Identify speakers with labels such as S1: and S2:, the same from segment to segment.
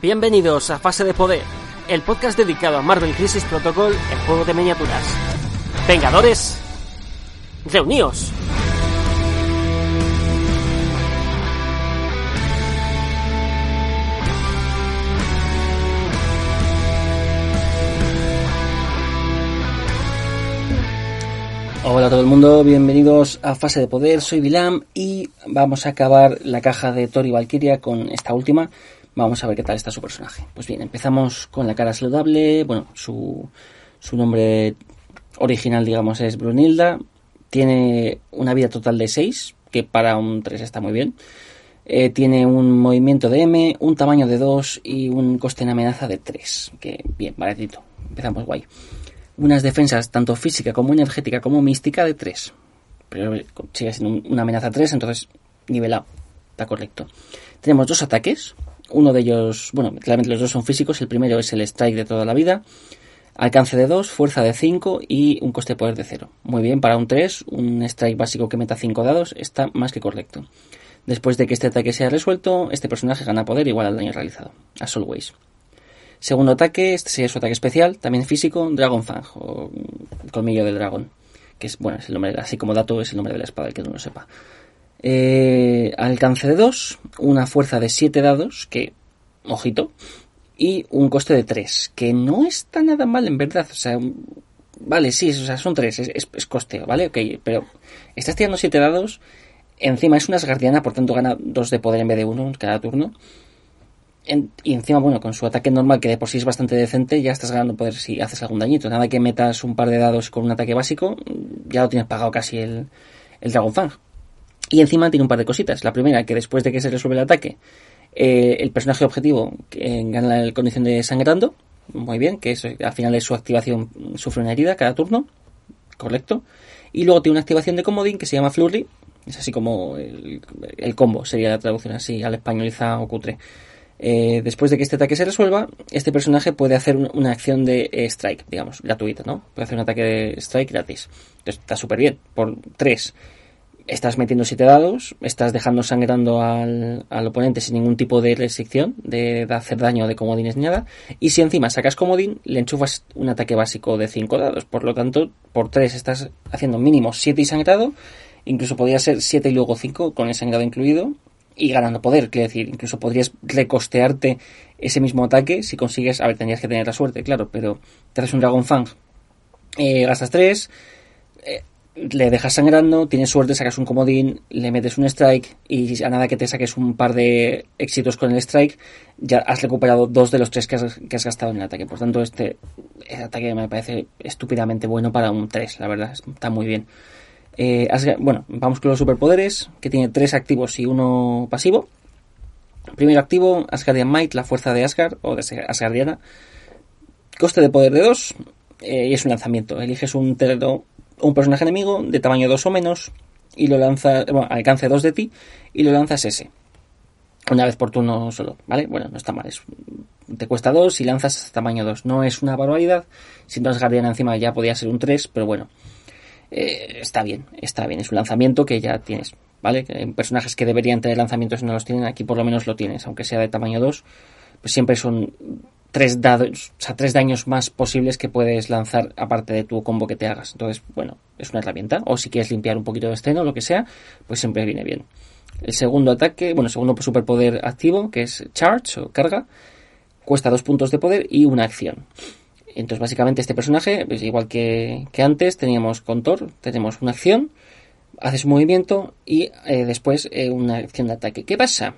S1: Bienvenidos a Fase de Poder, el podcast dedicado a Marvel Crisis Protocol, el juego de miniaturas. Vengadores, reuníos. Hola a todo el mundo, bienvenidos a Fase de Poder, soy Vilam y vamos a acabar la caja de Tori Valkyria con esta última. Vamos a ver qué tal está su personaje. Pues bien, empezamos con la cara saludable, bueno, su, nombre original digamos es Brunilda, tiene una vida total de 6, que para un 3 está muy bien. Eh, tiene un movimiento de M, un tamaño de 2 y un coste en amenaza de 3, que bien, baratito. Empezamos guay unas defensas tanto física como energética como mística de 3. Pero sigue siendo una amenaza 3, entonces nivelado. Está correcto. Tenemos dos ataques. Uno de ellos, bueno, claramente los dos son físicos. El primero es el strike de toda la vida. Alcance de 2, fuerza de 5 y un coste de poder de 0. Muy bien, para un 3, un strike básico que meta 5 dados está más que correcto. Después de que este ataque sea resuelto, este personaje gana poder igual al daño realizado. As always. Segundo ataque, este sería su ataque especial, también físico, Dragon Fang, o colmillo del dragón, que es, bueno, es el nombre, así como dato, es el nombre de la espada, el que no lo sepa. Eh, alcance de 2, una fuerza de 7 dados, que, ojito, y un coste de 3, que no está nada mal en verdad, o sea, vale, sí, o sea, son 3, es, es, costeo, ¿vale? Ok, pero estás tirando 7 dados, encima es una asgardiana, por tanto gana 2 de poder en vez de 1 cada turno y encima, bueno, con su ataque normal, que de por sí es bastante decente, ya estás ganando poder si haces algún dañito. Nada que metas un par de dados con un ataque básico, ya lo tienes pagado casi el, el. Y encima tiene un par de cositas. La primera, que después de que se resuelve el ataque, eh, el personaje objetivo eh, gana la condición de sangrando. Muy bien, que al final de su activación sufre una herida cada turno. Correcto. Y luego tiene una activación de comodín que se llama Flurry. Es así como el, combo, sería la traducción así al españoliza o cutre. Eh, después de que este ataque se resuelva, este personaje puede hacer una acción de strike, digamos, gratuita, ¿no? Puede hacer un ataque de strike gratis. Entonces está súper bien. Por 3, estás metiendo 7 dados, estás dejando sangrando al, oponente sin ningún tipo de restricción de, hacer daño de comodines ni nada. Y si encima sacas comodín, le enchufas un ataque básico de 5 dados. Por lo tanto, por 3 estás haciendo mínimo 7 y sangrado. Incluso podría ser 7 y luego 5 con el sangrado incluido y ganando poder. Quiero decir, incluso podrías recostearte ese mismo ataque si consigues. A ver, tendrías que tener la suerte, claro, pero te haces un Dragon Fang, eh, gastas 3, eh, le dejas sangrando, tienes suerte, sacas un comodín, le metes un strike y a nada que te saques un par de éxitos con el strike, ya has recuperado dos de los tres que has, que has gastado en el ataque. Por tanto, este, ataque me parece estúpidamente bueno para un 3, la verdad, está muy bien. Eh, bueno, vamos con los superpoderes, que tiene tres activos y uno pasivo. Primero activo, Asgardian Might, la fuerza de Asgard, o de Asgardiana. Coste de poder de 2, eh, y es un lanzamiento. Eliges un, un personaje enemigo de tamaño 2 o menos, y lo lanzas, bueno, alcance 2 de ti, y lo lanzas ese. Una vez por turno solo, ¿vale? Bueno, no está mal, te cuesta 2 y lanzas tamaño 2. No es una barbaridad, si no Asgardiana encima ya podía ser un 3, pero bueno. Eh, está bien, está bien. Es un lanzamiento que ya tienes, ¿vale? En personajes que deberían tener lanzamientos y no los tienen, aquí por lo menos lo tienes, aunque sea de tamaño 2, pues siempre son tres o sea, tres daños más posibles que puedes lanzar aparte de tu combo que te hagas. Entonces, bueno, es una herramienta. O si quieres limpiar un poquito de escena o lo que sea, pues siempre viene bien. El segundo ataque, bueno, segundo superpoder activo, que es Charge o carga, cuesta dos puntos de poder y una acción. Entonces, básicamente, este personaje, igual que, antes, teníamos con Thor, tenemos una acción, haces un movimiento y eh, después eh, una acción de ataque. ¿Qué pasa?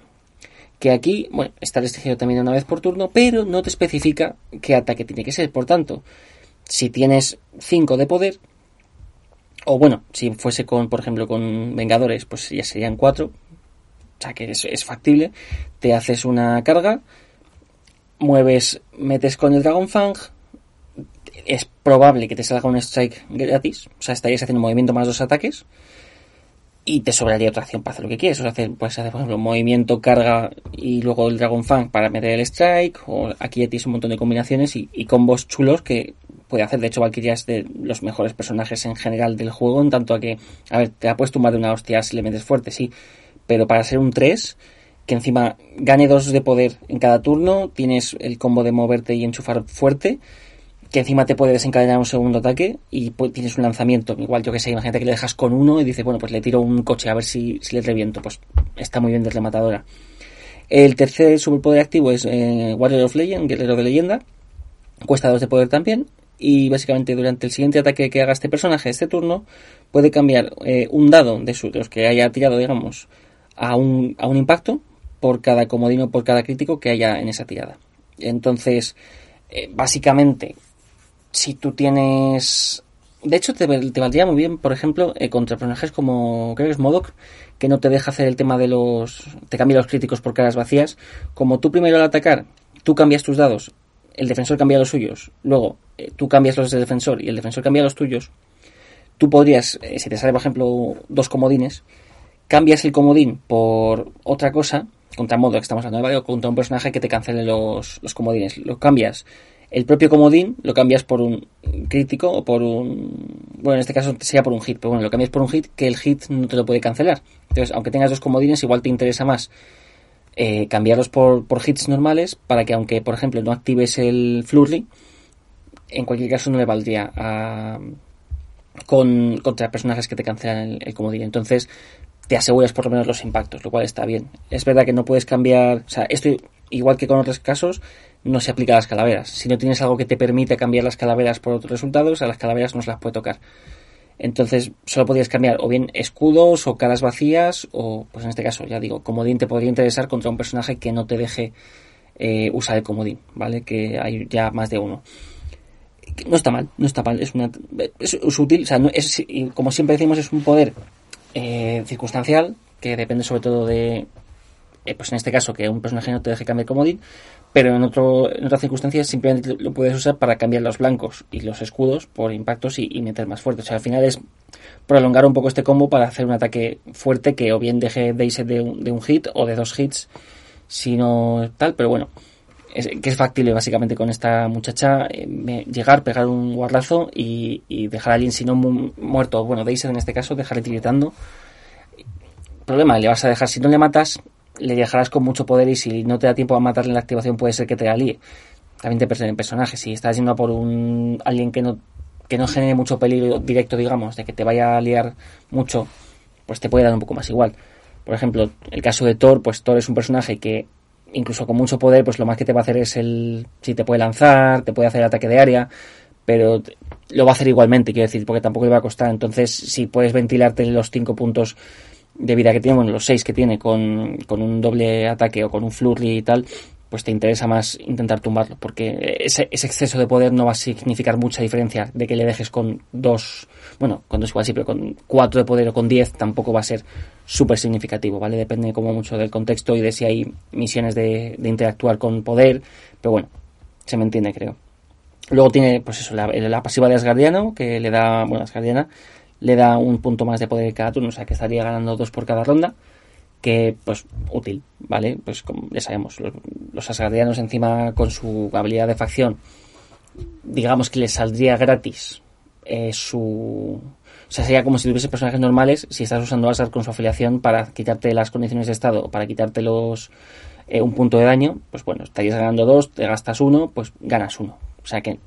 S1: Que aquí, bueno, está restringido también una vez por turno, pero no te especifica qué ataque tiene que ser. Por tanto, si tienes 5 de poder, o bueno, si fuese con, por ejemplo, con Vengadores, pues ya serían 4, o sea que es, es factible, te haces una carga, mueves, metes con el Dragon Fang, es probable que te salga un strike gratis, o sea, estarías haciendo un movimiento más dos ataques y te sobraría otra acción para hacer lo que quieres. O sea, hacer, puedes hacer, por ejemplo, movimiento, carga y luego el Dragon Fang para meter el strike, o aquí ya tienes un montón de combinaciones y, combos chulos que puede hacer. De hecho, Valkyria es de los mejores personajes en general del juego, en tanto a que, a ver, te ha puesto más de una hostia si le metes fuerte, sí, pero para ser un 3 que encima gane dos de poder en cada turno, tienes el combo de moverte y enchufar fuerte, que encima te puede desencadenar un segundo ataque y tienes un lanzamiento. Igual, yo que sé, imagínate que le dejas con uno y dices, bueno, pues le tiro un coche a ver si, si le reviento. Pues está muy bien de rematadora. El tercer superpoder activo es eh, Warrior of Legend, Guerrero de Leyenda. Cuesta dos de poder también. Y básicamente durante el siguiente ataque que haga este personaje este turno, puede cambiar eh, un dado de, de los que haya tirado, digamos, a un, a un impacto por cada comodino, por cada crítico que haya en esa tirada. Entonces, eh, básicamente, si tú tienes... De hecho, te, valdría muy bien, por ejemplo, eh, contra personajes como, creo que es Modok, que no te deja hacer el tema de los... te cambia los críticos por caras vacías. Como tú primero al atacar, tú cambias tus dados, el defensor cambia los suyos, luego eh, tú cambias los del defensor y el defensor cambia los tuyos, tú podrías, si te sale por ejemplo dos comodines, cambias el comodín por otra cosa contra modo que estamos hablando, ¿vale? O contra un personaje que te cancele los, los comodines. Lo cambias. El propio comodín lo cambias por un crítico o por un... Bueno, en este caso sería por un hit, pero bueno, lo cambias por un hit que el hit no te lo puede cancelar. Entonces, aunque tengas dos comodines, igual te interesa más eh, cambiarlos por, por hits normales para que aunque, por ejemplo, no actives el flurry, en cualquier caso no le valdría a, con, contra personajes que te cancelan el, el comodín. Entonces, te aseguras por lo menos los impactos, lo cual está bien. Es verdad que no puedes cambiar, o sea, esto igual que con otros casos, no se aplica a las calaveras. Si no tienes algo que te permite cambiar las calaveras por otros resultados, a las calaveras no se las puede tocar. Entonces, solo podrías cambiar o bien escudos o caras vacías, o, pues en este caso, ya digo, comodín te podría interesar contra un personaje que no te deje eh, usar el comodín, ¿vale? Que hay ya más de uno. No está mal, no está mal, es una es, útil, o sea, no, es, como siempre decimos, es un poder eh, circunstancial, que depende sobre todo de, eh, pues en este caso, que un personaje no te deje cambiar comodín, pero en, otro, en otras circunstancias simplemente lo puedes usar para cambiar los blancos y los escudos por impactos y, meter más fuerte. O sea, al final es prolongar un poco este combo para hacer un ataque fuerte que o bien deje de irse de un, de un hit o de dos hits, si no tal, pero bueno. que es factible básicamente con esta muchacha eh, llegar, pegar un guardazo y, dejar a alguien, si no muerto, bueno, Daisy en este caso, dejarle tiritando. Problema, le vas a dejar, si no le matas, le dejarás con mucho poder y si no te da tiempo a matarle en la activación puede ser que te la. También te en personaje. Si estás yendo por un alguien que no, que no genere mucho peligro directo, digamos, de que te vaya a liar mucho, pues te puede dar un poco más igual. Por ejemplo, el caso de Thor, pues Thor es un personaje que incluso con mucho poder, pues lo más que te va a hacer es el... si te puede lanzar, te puede hacer ataque de área, pero lo va a hacer igualmente, quiero decir, porque tampoco le va a costar. Entonces, si puedes ventilarte los cinco puntos de vida que tiene, bueno, los seis que tiene con, con un doble ataque o con un flurry y tal, pues te interesa más intentar tumbarlo, porque ese, ese, exceso de poder no va a significar mucha diferencia de que le dejes con dos, bueno, con dos igual sí, pero con cuatro de poder o con diez tampoco va a ser súper significativo, ¿vale? Depende como mucho del contexto y de si hay misiones de, de interactuar con poder, pero bueno, se me entiende creo. Luego tiene, pues eso, la, la pasiva de Asgardiano, que le da, bueno, Asgardiana, le da un punto más de poder cada turno, o sea que estaría ganando dos por cada ronda, que pues útil, ¿vale? Pues como ya sabemos, los, asgardianos encima con su habilidad de facción, digamos que les saldría gratis eh, su... O sea, sería como si tuviese personajes normales si estás usando Asgard con su afiliación para quitarte las condiciones de estado para quitarte los eh, un punto de daño, pues bueno, estarías ganando dos, te gastas uno, pues ganas uno. O sea que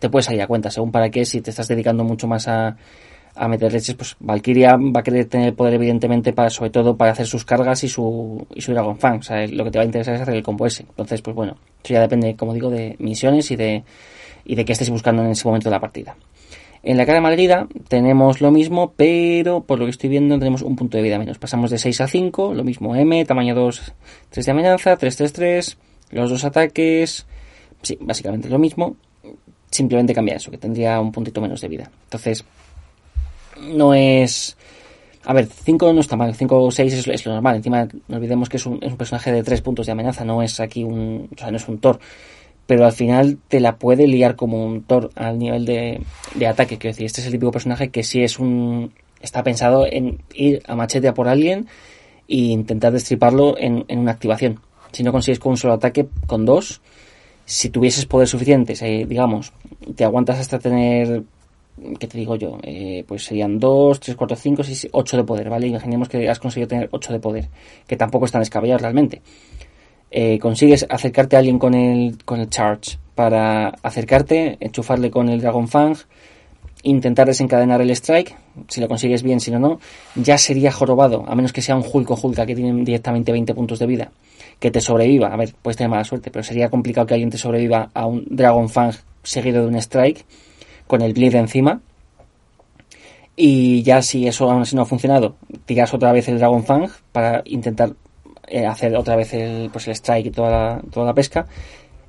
S1: te puedes salir a cuenta, según para qué, si te estás dedicando mucho más a, a meter leches, pues Valkyria va a querer tener poder evidentemente para, sobre todo para hacer sus cargas y su, y su Dragon Fang. O sea, lo que te va a interesar es hacer el combo ese. Entonces, pues bueno, eso ya depende, como digo, de misiones y de, y de qué estés buscando en ese momento de la partida. En la cara malherida tenemos lo mismo, pero por lo que estoy viendo tenemos un punto de vida menos. Pasamos de 6 a 5, lo mismo M, tamaño 2, 3 de amenaza, 3, 3, 3, los dos ataques, sí, básicamente lo mismo, simplemente cambia eso, que tendría un puntito menos de vida. Entonces, no es... A ver, 5 no está mal, 5 o 6 es, lo normal. Encima, no olvidemos que es un, es un, personaje de 3 puntos de amenaza, no es aquí un. O sea, no es un Thor. Pero al final te la puede liar como un Thor al nivel de, de ataque. Quiero decir, este es el típico personaje que si es un. Está pensado en ir a machete a por alguien e intentar destriparlo en, en una activación. Si no consigues con un solo ataque, con dos, si tuvieses poder suficientes, eh, digamos, te aguantas hasta tener ¿qué te digo yo? Eh, pues serían 2, 3, 4, 5, 6, 8 de poder, ¿vale? Imaginemos que has conseguido tener 8 de poder, que tampoco están descabellados realmente. Eh, consigues acercarte a alguien con el, con el charge para acercarte, enchufarle con el Dragon Fang, intentar desencadenar el strike, si lo consigues bien, si no, no, ya sería jorobado, a menos que sea un Hulk o Hulka que tienen directamente 20 puntos de vida, que te sobreviva, a ver, puedes tener mala suerte, pero sería complicado que alguien te sobreviva a un Dragon Fang seguido de un strike, con el bleed encima, y ya si eso aún así no ha funcionado, tiras otra vez el Dragon Fang para intentar eh, hacer otra vez el, pues el strike y toda la, toda la pesca.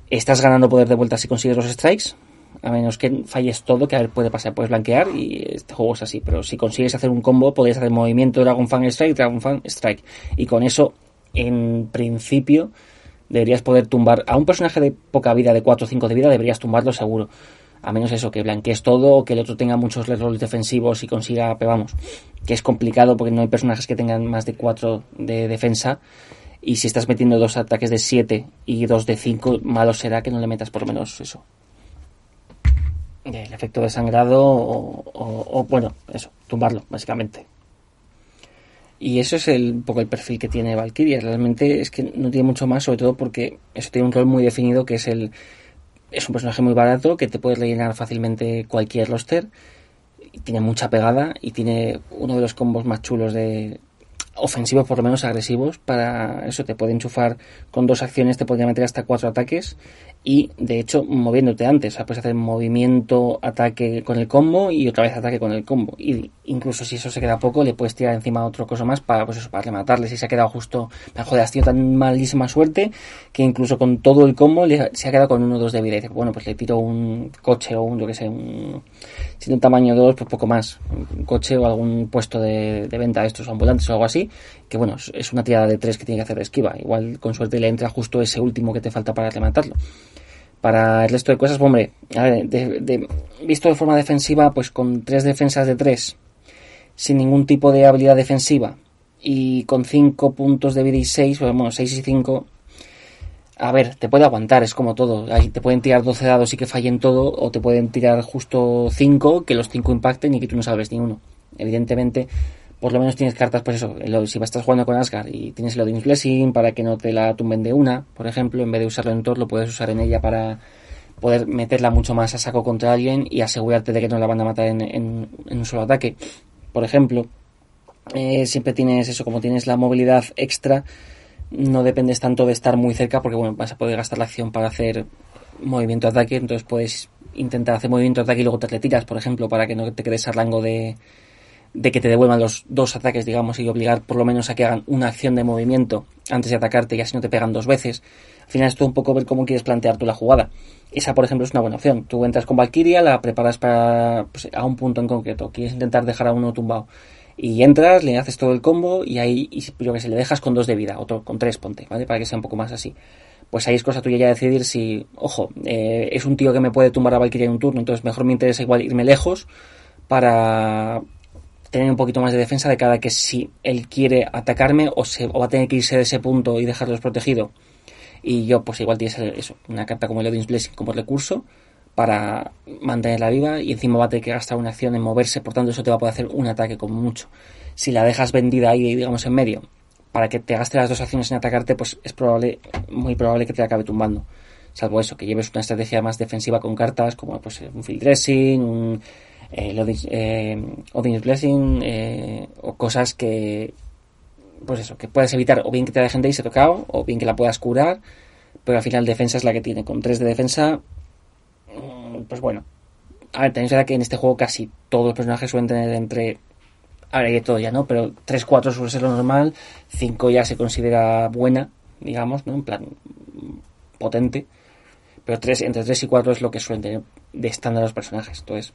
S1: Estás ganando poder de vuelta si consigues los strikes, a menos que falles todo, que a ver, puede pasar, puedes blanquear y este juego es así, pero si consigues hacer un combo, podéis hacer movimiento Dragon Fan Strike, Dragon Fan Strike, y con eso, en principio, deberías poder tumbar a un personaje de poca vida, de 4 o 5 de vida, deberías tumbarlo seguro. A menos eso, que blanquees todo o que el otro tenga muchos roles defensivos y consiga, pero vamos, que es complicado porque no hay personajes que tengan más de 4 de defensa. Y si estás metiendo dos ataques de 7 y dos de 5, malo será que no le metas por lo menos eso, el efecto de sangrado o, bueno, eso, tumbarlo, básicamente. Y eso es el, un poco el perfil que tiene Valkyria. Realmente es que no tiene mucho más, sobre todo porque eso tiene un rol muy definido que es el. Es un personaje muy barato que te puede rellenar fácilmente cualquier roster. tiene mucha pegada y tiene uno de los combos más chulos de, ofensivos, por lo menos agresivos, para eso te puede enchufar con dos acciones, te podría meter hasta cuatro ataques y de hecho moviéndote antes, o sea, puedes hacer movimiento, ataque con el combo y otra vez ataque con el combo. Y incluso si eso se queda poco, le puedes tirar encima otro cosa más para pues eso, para rematarle. Si se ha quedado justo, joder, has tenido tan malísima suerte que incluso con todo el combo le, se ha quedado con uno o dos de vida. Y dice, bueno, pues le tiro un coche o un, yo que sé, un, si un tamaño 2, pues poco más. Un coche o algún puesto de, de venta de estos ambulantes o algo así. Que bueno, es una tirada de tres que tiene que hacer de esquiva. Igual con suerte le entra justo ese último que te falta para rematarlo para el resto de cosas, hombre, a ver, de, visto de forma defensiva, pues con tres defensas de tres, sin ningún tipo de habilidad defensiva, y con cinco puntos de vida y seis, pues, bueno, seis y cinco, a ver, te puede aguantar, es como todo. Te pueden tirar 12 dados y que fallen todo, o te pueden tirar justo 5, que los 5 impacten y que tú no salves ni uno. Evidentemente, por lo menos tienes cartas, pues eso, si estás jugando con Asgard y tienes el Odin's Blessing para que no te la tumben de una, por ejemplo, en vez de usarlo en Thor, lo puedes usar en ella para poder meterla mucho más a saco contra alguien y asegurarte de que no la van a matar en, un solo ataque. Por ejemplo, eh, siempre tienes eso, como tienes la movilidad extra, no dependes tanto de estar muy cerca porque bueno, vas a poder gastar la acción para hacer movimiento de ataque, entonces puedes intentar hacer movimiento de ataque y luego te retiras, por ejemplo, para que no te quedes a rango de, de que te devuelvan los dos ataques, digamos, y obligar por lo menos a que hagan una acción de movimiento antes de atacarte y así no te pegan dos veces. Al final es todo un poco ver cómo quieres plantear tú la jugada. Esa, por ejemplo, es una buena opción. Tú entras con Valkyria, la preparas para pues, a un punto en concreto. Quieres intentar dejar a uno tumbado. Y entras, le haces todo el combo y ahí, y, yo que sé, le dejas con dos de vida, otro con tres, ponte, ¿vale? Para que sea un poco más así. Pues ahí es cosa tuya ya decidir si, ojo, eh, es un tío que me puede tumbar a Valkyria en un turno, entonces mejor me interesa igual irme lejos para, tener un poquito más de defensa de cada que si él quiere atacarme o, se, va a tener que irse de ese punto y dejarlos protegido. Y yo, pues igual tienes eso, una carta como el Odin's Blessing como recurso para mantenerla viva y encima va a tener que gastar una acción en moverse, por tanto eso te va a poder hacer un ataque como mucho. Si la dejas vendida ahí, digamos, en medio, para que te gaste las dos acciones en atacarte, pues es probable, muy probable que te acabe tumbando. Salvo eso, que lleves una estrategia más defensiva con cartas como pues un field dressing, un eh, eh, Odin's Blessing eh, o cosas que pues eso, que puedas evitar o bien que te dejen de irse tocado o bien que la puedas curar, pero al final defensa es la que tiene, con 3 de defensa mm, pues bueno a ver, tenéis que en este juego casi todos los personajes suelen tener entre ahora hay todo ya, ¿no? Pero 3-4 suele ser lo normal, 5 ya se considera buena, digamos, ¿no? En plan potente, pero 3, entre 3 y 4 es lo que suelen tener de estándar los personajes, entonces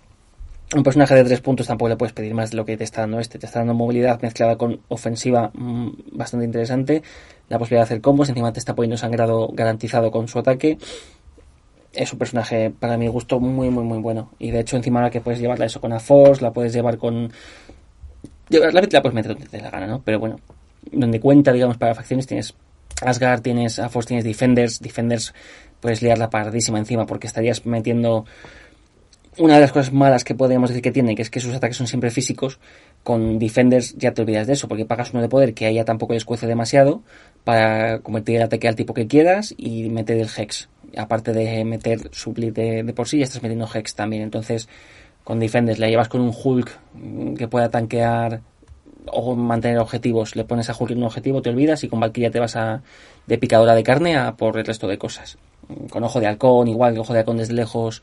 S1: un personaje de tres puntos tampoco le puedes pedir más de lo que te está dando este. Te está dando movilidad mezclada con ofensiva mm, bastante interesante. La posibilidad de hacer combos. Encima te está poniendo sangrado garantizado con su ataque. Es un personaje, para mi gusto, muy, muy, muy bueno. Y de hecho, encima ahora que puedes llevarla eso con a Force, la puedes llevar con. La la puedes meter donde te dé la gana, ¿no? Pero bueno, donde cuenta, digamos, para facciones tienes Asgard, tienes a tienes Defenders. Defenders puedes liarla pardísima encima porque estarías metiendo una de las cosas malas que podríamos decir que tiene, que es que sus ataques son siempre físicos, con Defenders ya te olvidas de eso, porque pagas uno de poder que a ella tampoco les cuece demasiado para convertir el ataque al tipo que quieras y meter el Hex. Aparte de meter Suplit de, de por sí, ya estás metiendo Hex también. Entonces, con Defenders la llevas con un Hulk que pueda tanquear o mantener objetivos, le pones a Hulk un objetivo, te olvidas y con Valkyria te vas a de picadora de carne a por el resto de cosas. Con ojo de halcón, igual que ojo de halcón desde lejos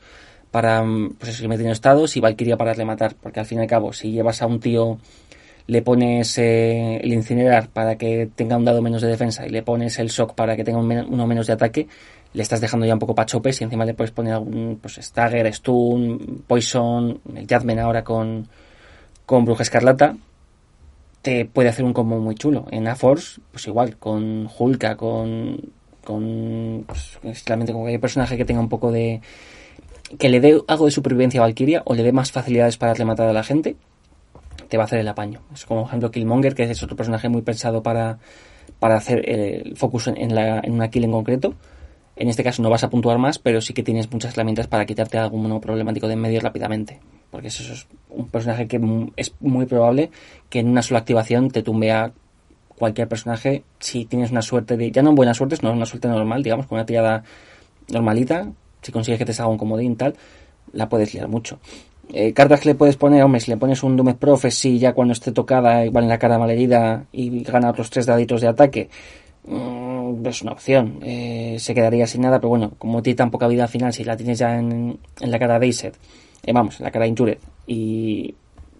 S1: para pues eso, metiendo estados y Valkyria para darle matar, porque al fin y al cabo, si llevas a un tío, le pones eh, el incinerar para que tenga un dado menos de defensa y le pones el shock para que tenga uno menos de ataque, le estás dejando ya un poco pachopes y encima le puedes poner algún pues stagger, stun, poison, el Jadman ahora con, con Bruja Escarlata, te puede hacer un combo muy chulo. En A-Force, pues igual, con Hulka, con, con, pues, con cualquier personaje que tenga un poco de, que le dé algo de supervivencia a Valkyria o le dé más facilidades para darle matar a la gente, te va a hacer el apaño. Es como, por ejemplo, Killmonger, que es otro personaje muy pensado para, para hacer el focus en, la, en una kill en concreto. En este caso no vas a puntuar más, pero sí que tienes muchas herramientas para quitarte algún problemático de en medio rápidamente. Porque eso es un personaje que es muy probable que en una sola activación te tumbe a cualquier personaje si tienes una suerte de... Ya no buena suerte, sino una suerte normal, digamos, con una tirada normalita, si consigues que te salga un comodín tal, la puedes liar mucho. Eh, cartas que le puedes poner, hombre, si le pones un Doom Prophecy ya cuando esté tocada, igual en la cara malherida y gana otros tres daditos de ataque, mm, es una opción. Eh, se quedaría sin nada, pero bueno, como tiene tan poca vida al final, si la tienes ya en, la cara de eh, vamos, en la cara de Injured, y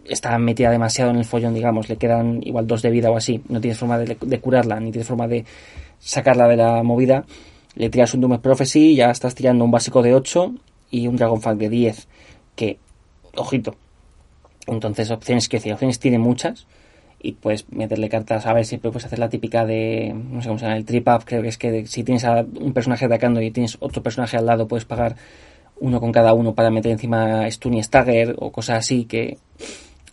S1: está metida demasiado en el follón, digamos, le quedan igual dos de vida o así, no tienes forma de, de curarla, ni tienes forma de sacarla de la movida, le tiras un Doom Prophecy, ya estás tirando un básico de 8 y un Dragonfang de 10, que, ojito. Entonces, opciones, que decir, opciones tiene muchas y puedes meterle cartas, a ver, siempre puedes hacer la típica de, no sé cómo se llama, el trip up, creo que es que si tienes a un personaje atacando y tienes otro personaje al lado, puedes pagar uno con cada uno para meter encima stun y stagger o cosas así que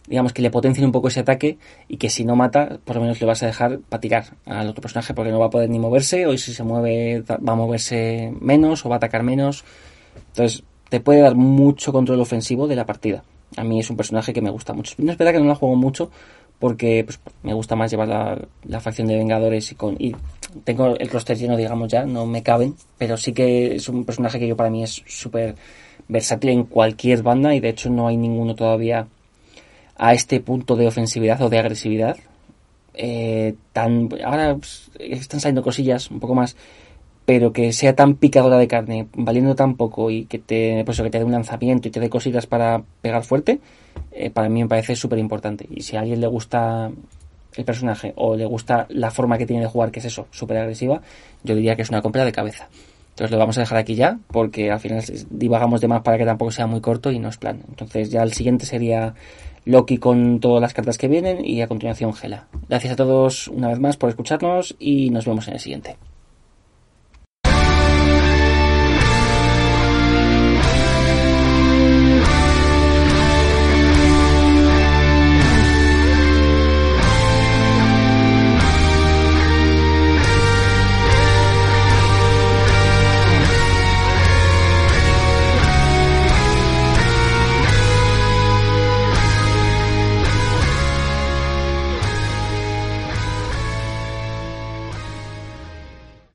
S1: digamos que le potencien un poco ese ataque y que si no mata, por lo menos le vas a dejar para tirar al otro personaje porque no va a poder ni moverse o si se mueve va a moverse menos o va a atacar menos. Entonces te puede dar mucho control ofensivo de la partida. A mí es un personaje que me gusta mucho. No es verdad que no la juego mucho porque pues, me gusta más llevar la, la facción de Vengadores y con y tengo el roster lleno, digamos ya, no me caben, pero sí que es un personaje que yo para mí es súper versátil en cualquier banda y de hecho no hay ninguno todavía a este punto de ofensividad o de agresividad. Eh, tan ahora pues, están saliendo cosillas un poco más pero que sea tan picadora de carne valiendo tan poco y que te pues, que te dé un lanzamiento y te dé cosillas para pegar fuerte eh, para mí me parece súper importante y si a alguien le gusta el personaje o le gusta la forma que tiene de jugar que es eso súper agresiva yo diría que es una compra de cabeza entonces lo vamos a dejar aquí ya porque al final divagamos de más para que tampoco sea muy corto y no es plan entonces ya el siguiente sería Loki con todas las cartas que vienen y a continuación Gela. Gracias a todos una vez más por escucharnos y nos vemos en el siguiente.